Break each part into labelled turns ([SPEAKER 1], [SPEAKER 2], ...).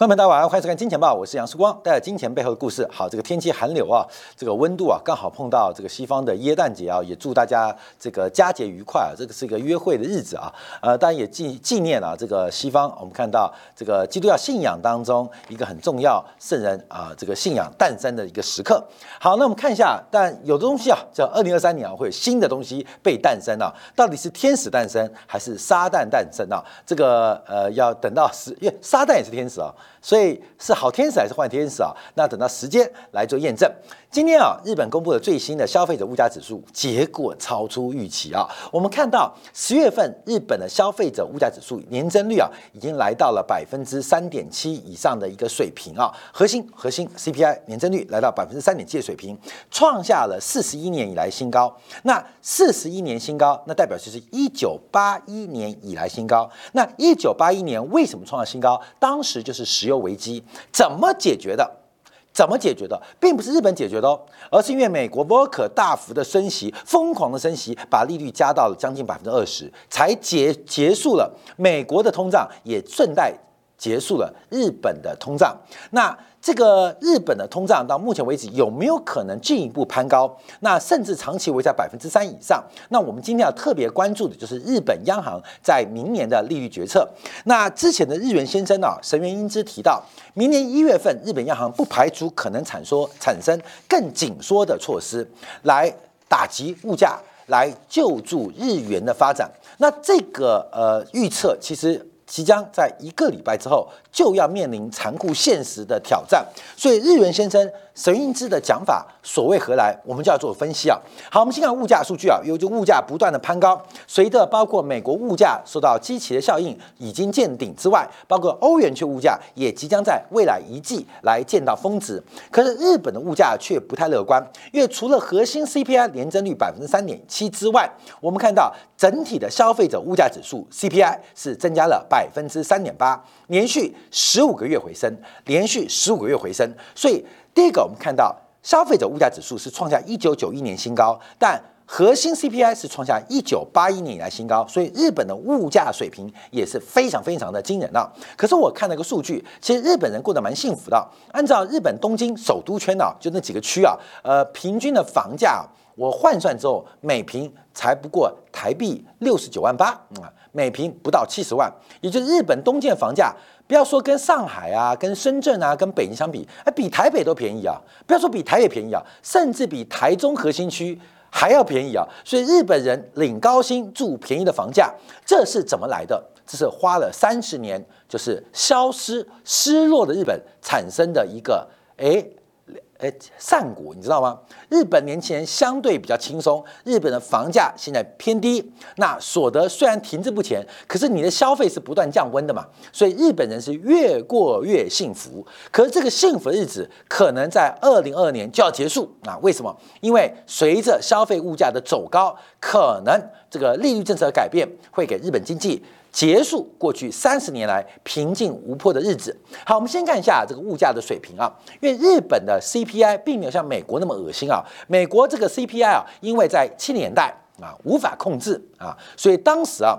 [SPEAKER 1] 朋友们大家晚上好，欢迎收看《金钱报》，我是杨世光，带来金钱背后的故事。好，这个天气寒流啊，这个温度啊，刚好碰到这个西方的耶诞节啊，也祝大家这个佳节愉快啊。这个是一个约会的日子啊，呃，当然也纪纪念啊，这个西方我们看到这个基督教信仰当中一个很重要圣人啊，这个信仰诞生的一个时刻。好，那我们看一下，但有的东西啊，叫二零二三年啊，会有新的东西被诞生啊，到底是天使诞生还是撒旦诞生啊？这个呃，要等到十，因为撒旦也是天使啊。所以是好天使还是坏天使啊？那等到时间来做验证。今天啊，日本公布了最新的消费者物价指数，结果超出预期啊。我们看到十月份日本的消费者物价指数年增率啊，已经来到了百分之三点七以上的一个水平啊。核心核心 CPI 年增率来到百分之三点七的水平，创下了四十一年以来新高。那四十一年新高，那代表就是一九八一年以来新高。那一九八一年为什么创下新高？当时就是石油危机，怎么解决的？怎么解决的，并不是日本解决的哦，而是因为美国沃克大幅的升息，疯狂的升息，把利率加到了将近百分之二十，才结结束了美国的通胀，也顺带结束了日本的通胀。那这个日本的通胀到目前为止有没有可能进一步攀高？那甚至长期维持在百分之三以上？那我们今天要特别关注的就是日本央行在明年的利率决策。那之前的日元先生啊，神原英之提到，明年一月份日本央行不排除可能产说产生更紧缩的措施，来打击物价，来救助日元的发展。那这个呃预测其实。即将在一个礼拜之后就要面临残酷现实的挑战，所以日元先生神英之的讲法所谓何来，我们就要做分析啊。好，我们先看物价数据啊，由于物价不断的攀高，随着包括美国物价受到基期的效应已经见顶之外，包括欧元区物价也即将在未来一季来见到峰值。可是日本的物价却不太乐观，因为除了核心 CPI 年增率百分之三点七之外，我们看到整体的消费者物价指数 CPI 是增加了。百分之三点八，连续十五个月回升，连续十五个月回升。所以第一个，我们看到消费者物价指数是创下一九九一年新高，但核心 CPI 是创下一九八一年以来新高。所以日本的物价水平也是非常非常的惊人的。可是我看了个数据，其实日本人过得蛮幸福的。按照日本东京首都圈啊，就那几个区啊，呃，平均的房价我换算之后，每平才不过台币六十九万八啊。每平不到七十万，也就是日本东京的房价，不要说跟上海啊、跟深圳啊、跟北京相比，哎，比台北都便宜啊！不要说比台北便宜啊，甚至比台中核心区还要便宜啊！所以日本人领高薪住便宜的房价，这是怎么来的？这是花了三十年，就是消失失落的日本产生的一个哎。哎，善果，你知道吗？日本年轻人相对比较轻松，日本的房价现在偏低，那所得虽然停滞不前，可是你的消费是不断降温的嘛，所以日本人是越过越幸福。可是这个幸福的日子可能在二零二二年就要结束啊？为什么？因为随着消费物价的走高，可能这个利率政策的改变会给日本经济。结束过去三十年来平静无波的日子。好，我们先看一下这个物价的水平啊，因为日本的 CPI 并没有像美国那么恶心啊。美国这个 CPI 啊，因为在七年代啊无法控制啊，所以当时啊，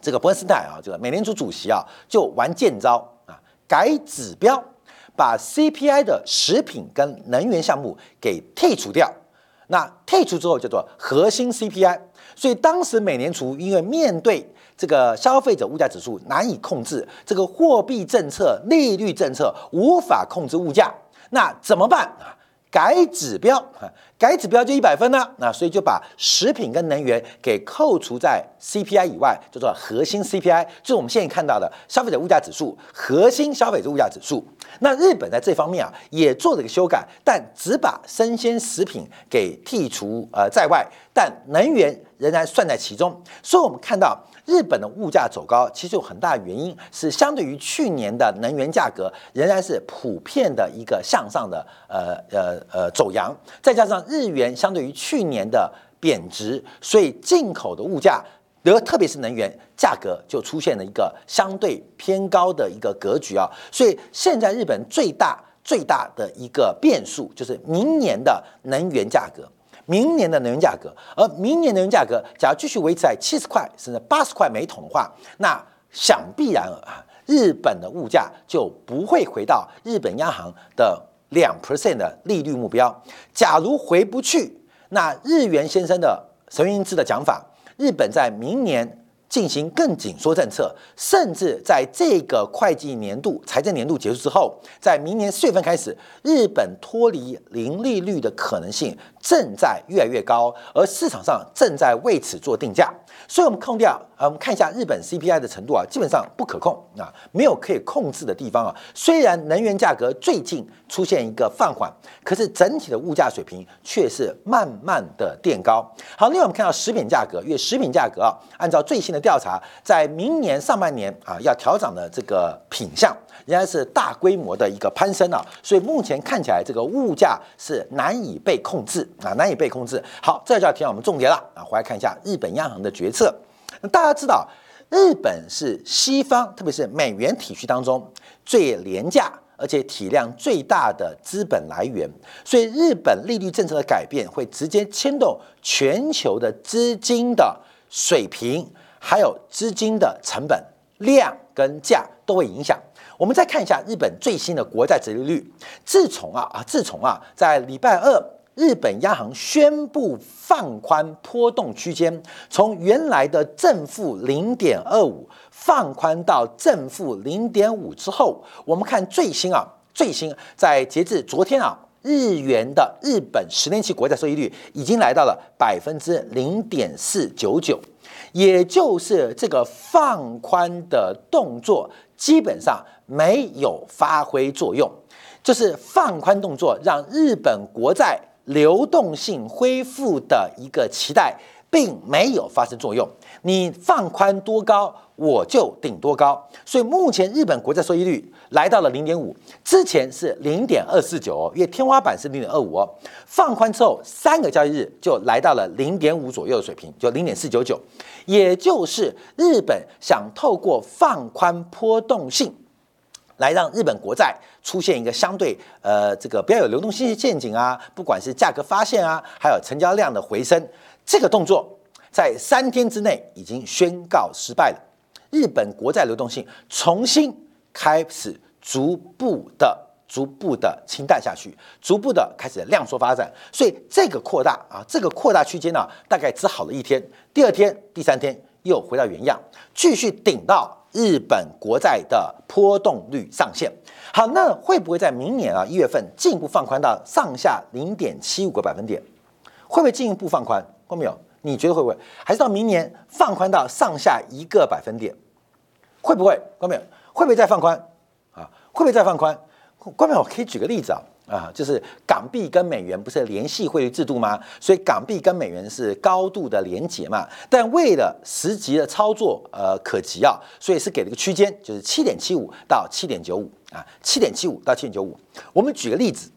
[SPEAKER 1] 这个伯恩斯坦啊，这个美联储主席啊，就玩剑招啊，改指标，把 CPI 的食品跟能源项目给剔除掉。那剔除之后叫做核心 CPI。所以当时美联储因为面对这个消费者物价指数难以控制，这个货币政策、利率政策无法控制物价，那怎么办啊？改指标，改指标就一百分呢，那所以就把食品跟能源给扣除在 CPI 以外，叫做核心 CPI，就是我们现在看到的消费者物价指数，核心消费者物价指数。那日本在这方面啊也做了一个修改，但只把生鲜食品给剔除呃在外，但能源仍然算在其中。所以我们看到。日本的物价走高，其实有很大原因是相对于去年的能源价格仍然是普遍的一个向上的呃呃呃走阳，再加上日元相对于去年的贬值，所以进口的物价，得特别是能源价格就出现了一个相对偏高的一个格局啊，所以现在日本最大最大的一个变数就是明年的能源价格。明年的能源价格，而明年能源价格假如继续维持在七十块甚至八十块每桶的话，那想必然啊，日本的物价就不会回到日本央行的两 percent 的利率目标。假如回不去，那日元先生的神云之的讲法，日本在明年。进行更紧缩政策，甚至在这个会计年度、财政年度结束之后，在明年四月份开始，日本脱离零利率的可能性正在越来越高，而市场上正在为此做定价。所以，我们控掉，呃，我们看一下日本 CPI 的程度啊，基本上不可控啊，没有可以控制的地方啊。虽然能源价格最近出现一个放缓，可是整体的物价水平却是慢慢的垫高。好，另外我们看到食品价格，因为食品价格啊，按照最新的调查，在明年上半年啊要调涨的这个品项，仍然是大规模的一个攀升啊。所以目前看起来，这个物价是难以被控制啊，难以被控制。好，这就要提到我们重点了啊，回来看一下日本央行的决。策，那大家知道，日本是西方，特别是美元体系当中最廉价而且体量最大的资本来源，所以日本利率政策的改变会直接牵动全球的资金的水平，还有资金的成本量跟价都会影响。我们再看一下日本最新的国债殖利率，自从啊啊，自从啊，在礼拜二。日本央行宣布放宽波动区间，从原来的正负零点二五放宽到正负零点五之后，我们看最新啊，最新在截至昨天啊，日元的日本十年期国债收益率已经来到了百分之零点四九九，也就是这个放宽的动作基本上没有发挥作用，就是放宽动作让日本国债。流动性恢复的一个期待，并没有发生作用。你放宽多高，我就顶多高。所以目前日本国债收益率来到了零点五，之前是零点二四九，因为天花板是零点二五哦。放宽之后，三个交易日就来到了零点五左右的水平，就零点四九九。也就是日本想透过放宽波动性。来让日本国债出现一个相对呃这个比较有流动性陷阱啊，不管是价格发现啊，还有成交量的回升，这个动作在三天之内已经宣告失败了。日本国债流动性重新开始逐步的、逐步的清淡下去，逐步的开始量缩发展，所以这个扩大啊，这个扩大区间呢，大概只好了一天，第二天、第三天又回到原样，继续顶到。日本国债的波动率上限，好，那会不会在明年啊一月份进一步放宽到上下零点七五个百分点？会不会进一步放宽？过没有？你觉得会不会？还是到明年放宽到上下一个百分点？会不会？过没有？会不会再放宽？啊，会不会再放宽？过没有？我可以举个例子啊。啊，就是港币跟美元不是联系汇率制度吗？所以港币跟美元是高度的连结嘛。但为了实际的操作，呃，可及啊，所以是给了一个区间，就是七点七五到七点九五啊，七点七五到七点九五。我们举个例子，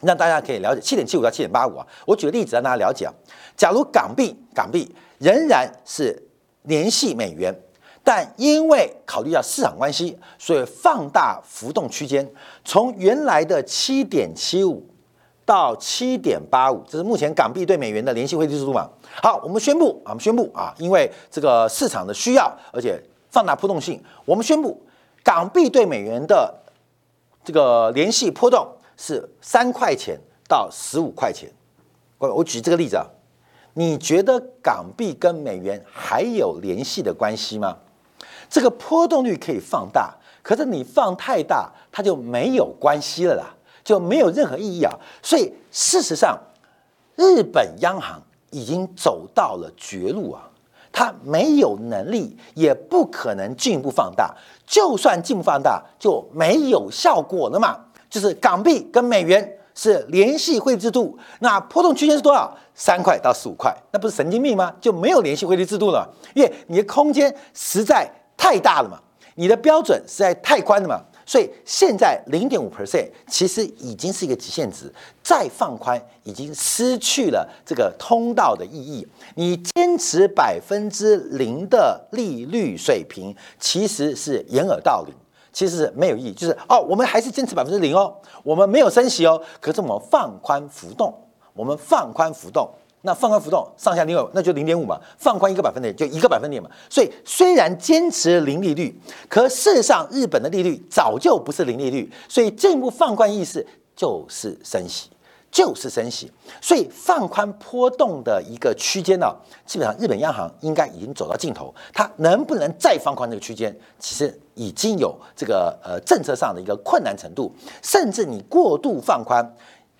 [SPEAKER 1] 让大家可以了解七点七五到七点八五啊。我举个例子让大家了解啊，假如港币港币仍然是联系美元。但因为考虑到市场关系，所以放大浮动区间，从原来的七点七五到七点八五，这是目前港币对美元的联系汇率制度嘛？好，我们宣布啊，我们宣布啊，因为这个市场的需要，而且放大波动性，我们宣布港币对美元的这个联系波动是三块钱到十五块钱。我我举这个例子啊，你觉得港币跟美元还有联系的关系吗？这个波动率可以放大，可是你放太大，它就没有关系了啦，就没有任何意义啊。所以事实上，日本央行已经走到了绝路啊，它没有能力，也不可能进一步放大。就算进一步放大，就没有效果了嘛。就是港币跟美元是联系汇率制度，那波动区间是多少？三块到十五块，那不是神经病吗？就没有联系汇率制度了，因为你的空间实在。太大了嘛，你的标准实在太宽了嘛，所以现在零点五 percent 其实已经是一个极限值，再放宽已经失去了这个通道的意义。你坚持百分之零的利率水平，其实是掩耳盗铃，其实是没有意义。就是哦，我们还是坚持百分之零哦，我们没有升息哦，可是我们放宽浮动，我们放宽浮动，那放宽浮动上下零点，那就零点五嘛，放宽一个百分点就一个百分点嘛。所以虽然坚持零利率，可事实上日本的利率早就不是零利率，所以进一步放宽意思就是升息。就是升息，所以放宽波动的一个区间呢，基本上日本央行应该已经走到尽头。它能不能再放宽这个区间，其实已经有这个呃政策上的一个困难程度，甚至你过度放宽，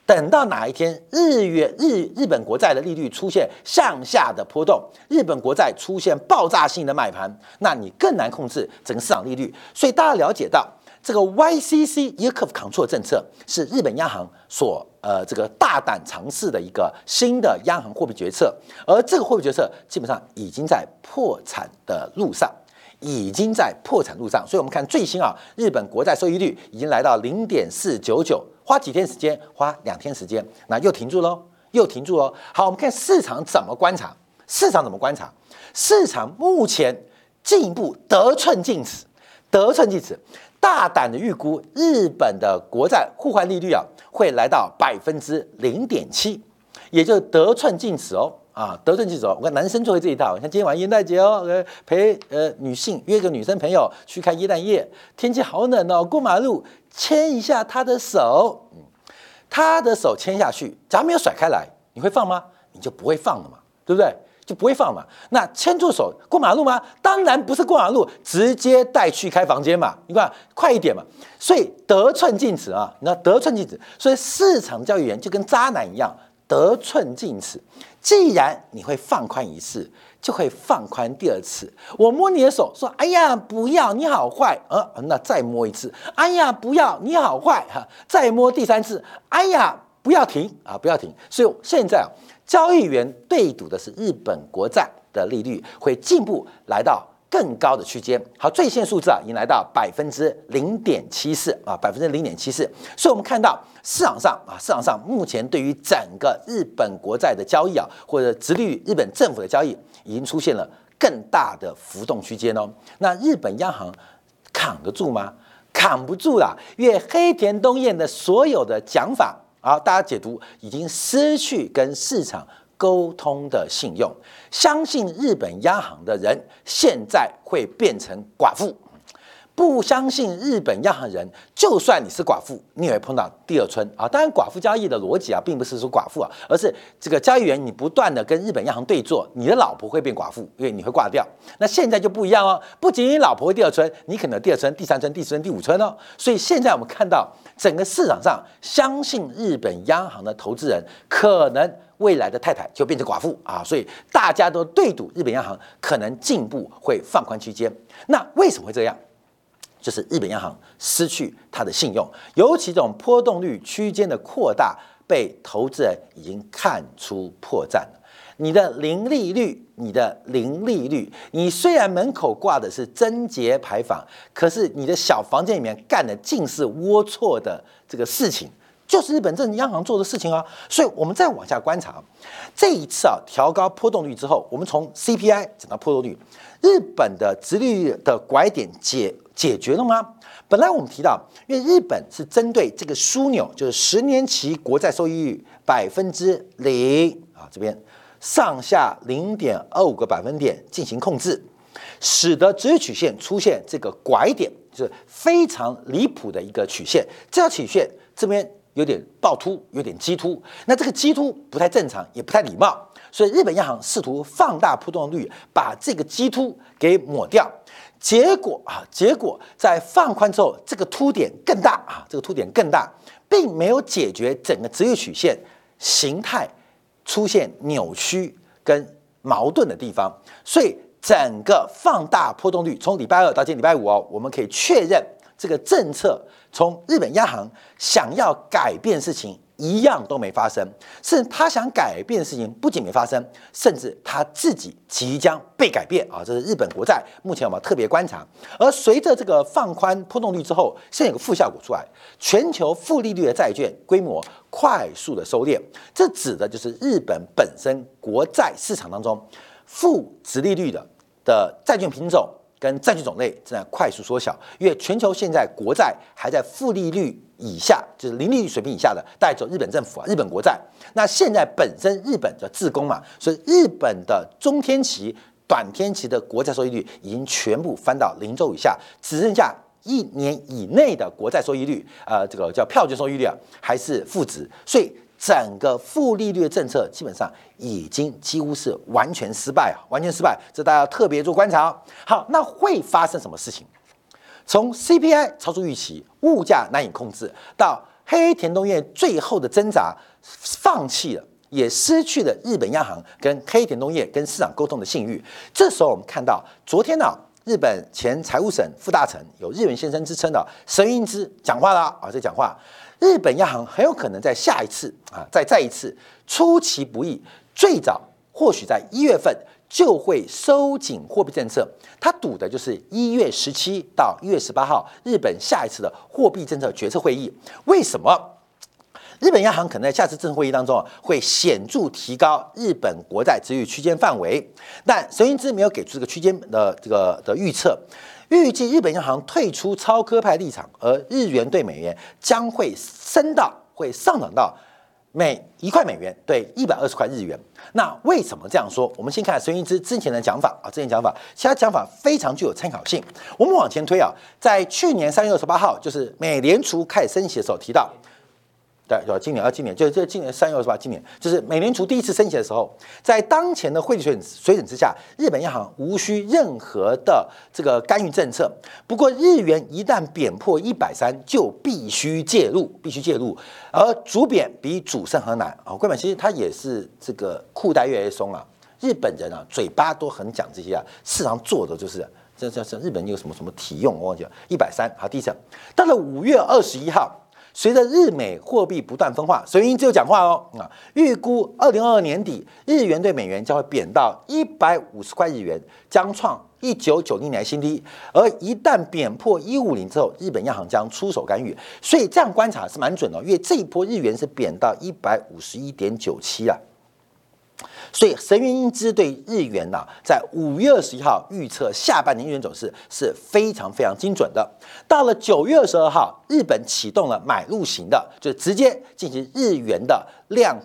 [SPEAKER 1] 等到哪一天日元日日本国债的利率出现向下的波动，日本国债出现爆炸性的买盘，那你更难控制整个市场利率。所以大家了解到。这个 YCC yield control 政策是日本央行所呃这个大胆尝试的一个新的央行货币决策，而这个货币决策基本上已经在破产的路上，已经在破产路上。所以我们看最新啊，日本国债收益率已经来到零点四九九，花几天时间？花两天时间，那又停住喽，又停住喽。好，我们看市场怎么观察？市场怎么观察？市场目前进一步得寸进尺，得寸进尺。大胆的预估，日本的国债互换利率啊，会来到百分之零点七，也就是得寸进尺哦，啊，得寸进尺。我看男生就会这一套，像今天晚上元旦节哦，陪呃女性约个女生朋友去看耶诞夜，天气好冷哦，过马路牵一下她的手，嗯，她的手牵下去，假如没有甩开来，你会放吗？你就不会放了嘛，对不对？就不会放嘛？那牵住手过马路吗？当然不是过马路，直接带去开房间嘛。你看快一点嘛。所以得寸进尺啊，你知道得寸进尺。所以市场交易员就跟渣男一样，得寸进尺。既然你会放宽一次，就会放宽第二次。我摸你的手说：“哎呀，不要，你好坏。”呃，那再摸一次。哎呀，不要，你好坏哈。再摸第三次。哎呀，不要停啊，不要停。所以现在啊。交易员对赌的是日本国债的利率会进步来到更高的区间。好，最新数字啊，已经来到百分之零点七四啊，百分之零点七四。所以，我们看到市场上啊，市场上目前对于整个日本国债的交易啊，或者直率日本政府的交易，已经出现了更大的浮动区间哦。那日本央行扛得住吗？扛不住了，因为黑田东彦的所有的讲法。啊，大家解读已经失去跟市场沟通的信用，相信日本央行的人现在会变成寡妇。不相信日本央行人，就算你是寡妇，你也会碰到第二春啊！当然，寡妇交易的逻辑啊，并不是说寡妇啊，而是这个交易员你不断的跟日本央行对坐，你的老婆会变寡妇，因为你会挂掉。那现在就不一样哦，不仅你老婆会第二春，你可能第二春、第三春、第四春、第五春哦。所以现在我们看到整个市场上，相信日本央行的投资人，可能未来的太太就变成寡妇啊！所以大家都对赌日本央行可能进步会放宽区间。那为什么会这样？就是日本央行失去它的信用，尤其这种波动率区间的扩大，被投资人已经看出破绽了。你的零利率，你的零利率，你虽然门口挂的是贞节牌坊，可是你的小房间里面干的尽是龌龊的这个事情，就是日本政央行做的事情啊。所以，我们再往下观察，这一次啊调高波动率之后，我们从 CPI 讲到波动率，日本的直利率的拐点解。解决了吗？本来我们提到，因为日本是针对这个枢纽，就是十年期国债收益率百分之零啊，这边上下零点二五个百分点进行控制，使得直率曲线出现这个拐点，就是非常离谱的一个曲线。这条曲线这边有点暴突，有点激突，那这个激突不太正常，也不太礼貌，所以日本央行试图放大波动率，把这个激突给抹掉。结果啊，结果在放宽之后，这个凸点更大啊，这个凸点更大，并没有解决整个直率曲线形态出现扭曲跟矛盾的地方。所以，整个放大波动率，从礼拜二到今天礼拜五哦，我们可以确认这个政策从日本央行想要改变事情。一样都没发生，甚至他想改变的事情不仅没发生，甚至他自己即将被改变啊！这是日本国债目前我们特别观察。而随着这个放宽波动率之后，现在有个负效果出来，全球负利率的债券规模快速的收敛，这指的就是日本本身国债市场当中负值利率的的债券品种跟债券种类正在快速缩小，因为全球现在国债还在负利率。以下，就是零利率水平以下的，带走日本政府啊，日本国债。那现在本身日本的自攻嘛，所以日本的中天期、短天期的国债收益率已经全部翻到零轴以下，只剩下一年以内的国债收益率，呃，这个叫票据收益率啊，还是负值。所以整个负利率的政策基本上已经几乎是完全失败啊，完全失败。这大家特别做观察。好，那会发生什么事情？从 CPI 超出预期，物价难以控制，到黑田东彦最后的挣扎，放弃了，也失去了日本央行跟黑田东彦跟市场沟通的信誉。这时候我们看到，昨天呢，日本前财务省副大臣有日本先生之称的神英之讲话了啊，这讲话，日本央行很有可能在下一次啊，再再一次出其不意，最早或许在一月份。就会收紧货币政策，他赌的就是一月十七到一月十八号日本下一次的货币政策决策会议。为什么日本央行可能在下次政策会议当中啊会显著提高日本国债值率区间范围？但神英之没有给出这个区间的这个的预测，预计日本央行退出超科派立场，而日元对美元将会升到会上涨到。每一块美元对一百二十块日元，那为什么这样说？我们先看孙英之之前的讲法啊，之前讲法，其他讲法非常具有参考性。我们往前推啊，在去年三月二十八号，就是美联储开始升息的时候提到。对，就今年啊，今年就这今年三月二十八，今年就是美联储第一次升息的时候，在当前的汇率水准水准之下，日本央行无需任何的这个干预政策。不过日元一旦贬破一百三，就必须介入，必须介入。而主贬比主升很难啊，各位其实它也是这个裤带越来越松啊。日本人啊，嘴巴都很讲这些啊，市场做的就是这这这日本有什么什么体用，我忘记了，一百三好，第一次到了五月二十一号。随着日美货币不断分化，所以只有讲话哦啊，预估二零二二年底日元对美元将会贬到一百五十块日元，将创一九九零年新低。而一旦贬破一五零之后，日本央行将出手干预。所以这样观察是蛮准的，因为这一波日元是贬到一百五十一点九七啊。所以神原英之对日元呐，在五月二十一号预测下半年日元走势是非常非常精准的。到了九月二十二号，日本启动了买入型的，就直接进行日元的量。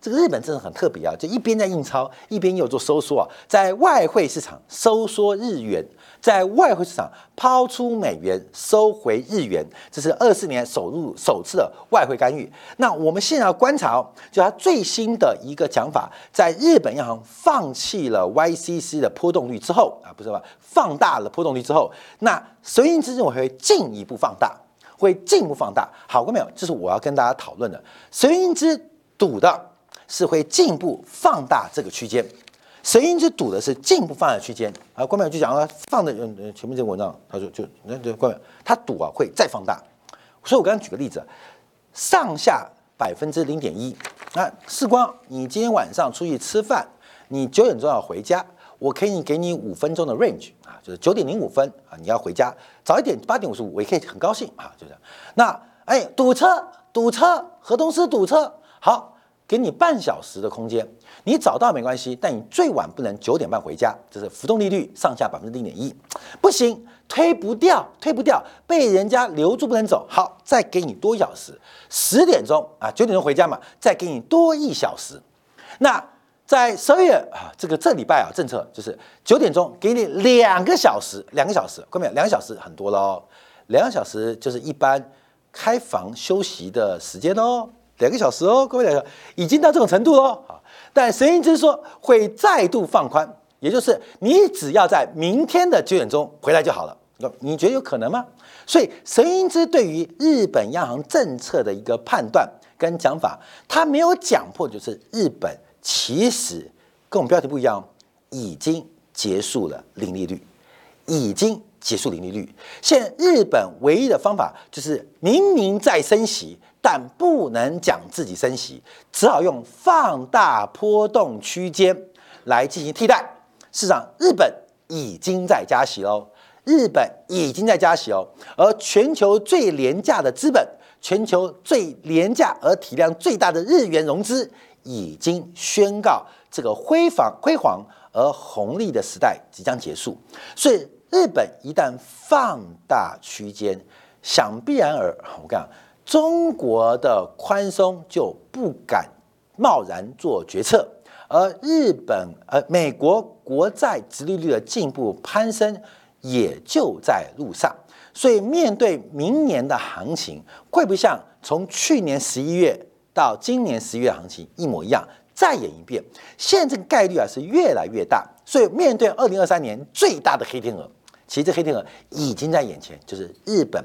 [SPEAKER 1] 这个日本真的很特别啊，就一边在印钞，一边又做收缩啊，在外汇市场收缩日元。在外汇市场抛出美元，收回日元，这是二四年首入首次的外汇干预。那我们现在要观察哦，就它最新的一个讲法，在日本央行放弃了 YCC 的波动率之后啊，不是吧？放大了波动率之后，那神印之认为会进一步放大，会进一步放大。好过没有？这是我要跟大家讨论的。神印之赌的是会进一步放大这个区间。神鹰之赌的是进一步放大区间啊，关淼就讲了，放的嗯前面这个文章，他说就那这关淼他赌啊会再放大，所以我刚刚举个例子，上下百分之零点一，那世光，你今天晚上出去吃饭，你九点钟要回家，我可以给你五分钟的 range 啊，就是九点零五分啊，你要回家早一点八点五十五，我也可以很高兴啊，就这样。那哎堵车堵车，河东狮堵车，好，给你半小时的空间。你早到没关系，但你最晚不能九点半回家，这是浮动利率上下百分之零点一，不行，推不掉，推不掉，被人家留住不能走。好，再给你多一小时，十点钟啊，九点钟回家嘛，再给你多一小时。那在十二月啊，这个这礼拜啊，政策就是九点钟给你两个小时，两个小时，各位？两个小时很多喽，两个小时就是一般开房休息的时间哦，两个小时哦，各位两个已经到这种程度喽，好。但神鹰之说会再度放宽，也就是你只要在明天的九点钟回来就好了。你觉得有可能吗？所以神鹰之对于日本央行政策的一个判断跟讲法，他没有讲破，就是日本其实跟我们标题不一样，已经结束了零利率，已经结束零利率。现在日本唯一的方法就是明明在升息。但不能讲自己升息，只好用放大波动区间来进行替代。事实上，日本已经在加息喽，日本已经在加息哦。而全球最廉价的资本，全球最廉价而体量最大的日元融资，已经宣告这个辉煌辉煌而红利的时代即将结束。所以，日本一旦放大区间，想必然而 我讲。中国的宽松就不敢贸然做决策，而日本、呃美国国债殖利率的进步攀升也就在路上。所以，面对明年的行情，会不会像从去年十一月到今年十一月行情一模一样，再演一遍？现在这个概率啊是越来越大。所以，面对二零二三年最大的黑天鹅，其实这黑天鹅已经在眼前，就是日本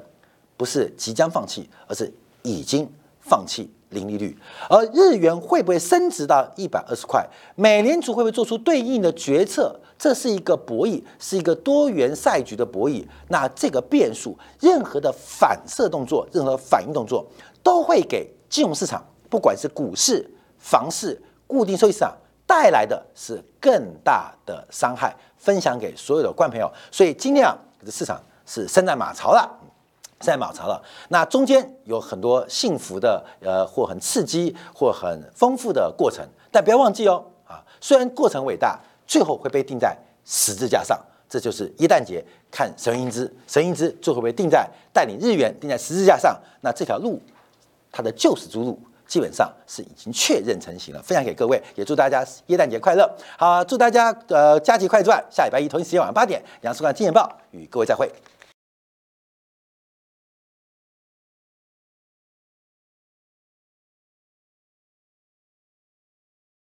[SPEAKER 1] 不是即将放弃，而是已经放弃零利率。而日元会不会升值到一百二十块？美联储会不会做出对应的决策？这是一个博弈，是一个多元赛局的博弈。那这个变数，任何的反射动作，任何反应动作，都会给金融市场，不管是股市、房市、固定收益市场，带来的是更大的伤害。分享给所有的观众朋友。所以今天啊，这市场是生在马槽了。在马槽了，那中间有很多幸福的，呃，或很刺激，或很丰富的过程，但不要忘记哦，啊，虽然过程伟大，最后会被定在十字架上，这就是耶诞节看神英之，神英之最后被定在带领日元定在十字架上，那这条路，它的救世之路基本上是已经确认成型了。分享给各位，也祝大家耶诞节快乐，好，祝大家呃佳节快赚，下礼拜一同一时间晚上八点，杨思光金钱报与各位再会。